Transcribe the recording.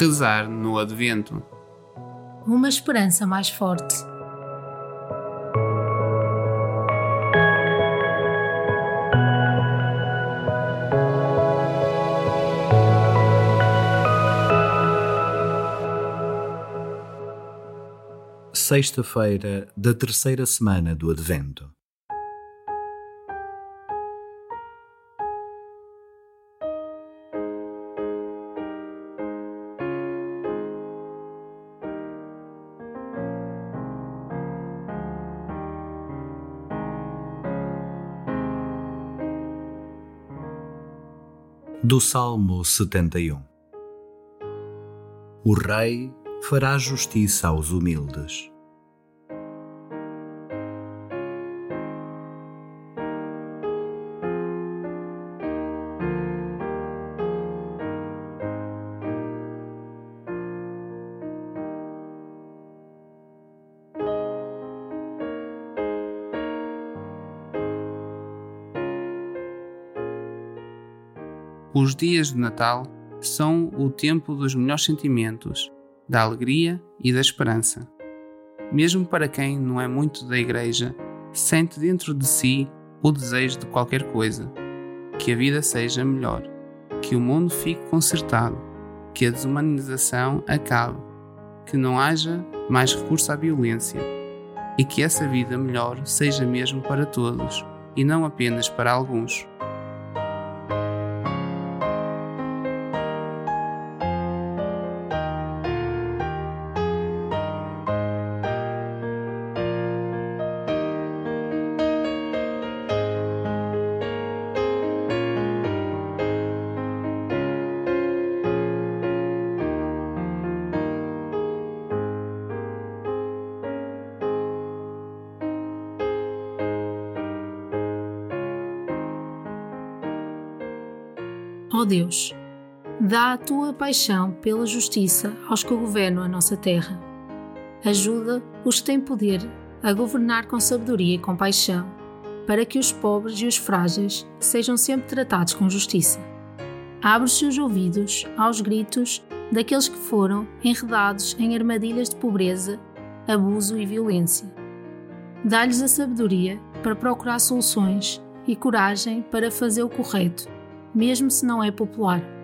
Rezar no Advento. Uma esperança mais forte. Sexta-feira da terceira semana do Advento. Do Salmo 71 O Rei fará justiça aos humildes. Os dias de Natal são o tempo dos melhores sentimentos, da alegria e da esperança. Mesmo para quem não é muito da igreja, sente dentro de si o desejo de qualquer coisa: que a vida seja melhor, que o mundo fique consertado, que a desumanização acabe, que não haja mais recurso à violência e que essa vida melhor seja mesmo para todos e não apenas para alguns. Ó oh Deus, dá a tua paixão pela justiça aos que governam a nossa terra. Ajuda os que têm poder a governar com sabedoria e compaixão, para que os pobres e os frágeis sejam sempre tratados com justiça. Abre os seus ouvidos aos gritos daqueles que foram enredados em armadilhas de pobreza, abuso e violência. Dá-lhes a sabedoria para procurar soluções e coragem para fazer o correto mesmo se não é popular.